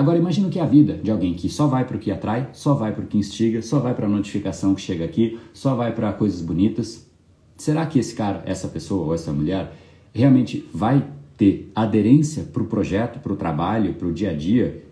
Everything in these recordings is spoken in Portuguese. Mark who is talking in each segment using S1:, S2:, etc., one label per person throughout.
S1: Agora imagina o que é a vida de alguém que só vai para o que atrai, só vai para o que instiga, só vai para a notificação que chega aqui, só vai para coisas bonitas. Será que esse cara, essa pessoa ou essa mulher realmente vai ter aderência para o projeto, para o trabalho, para o dia a dia?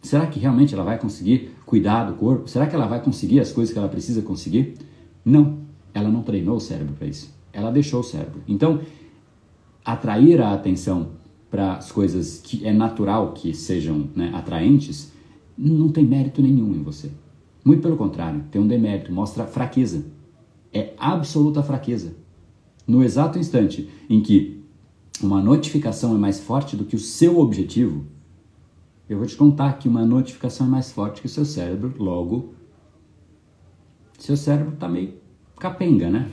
S1: Será que realmente ela vai conseguir cuidar do corpo? Será que ela vai conseguir as coisas que ela precisa conseguir? Não, ela não treinou o cérebro para isso. Ela deixou o cérebro. Então, atrair a atenção para as coisas que é natural que sejam né, atraentes, não tem mérito nenhum em você. Muito pelo contrário, tem um demérito, mostra fraqueza. É absoluta fraqueza. No exato instante em que uma notificação é mais forte do que o seu objetivo, eu vou te contar que uma notificação é mais forte que o seu cérebro, logo, seu cérebro está meio capenga, né?